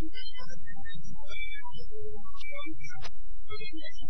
Thank you.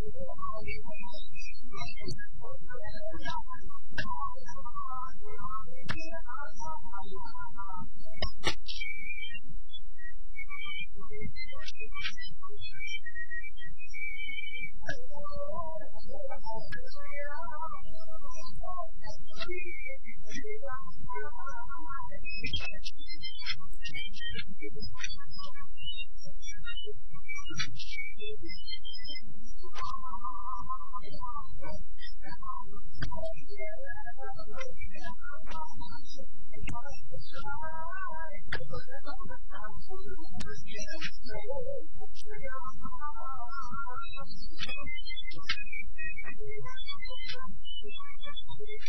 I'm going to go to the. I'm going to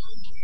Thank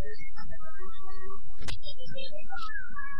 なので、その後も。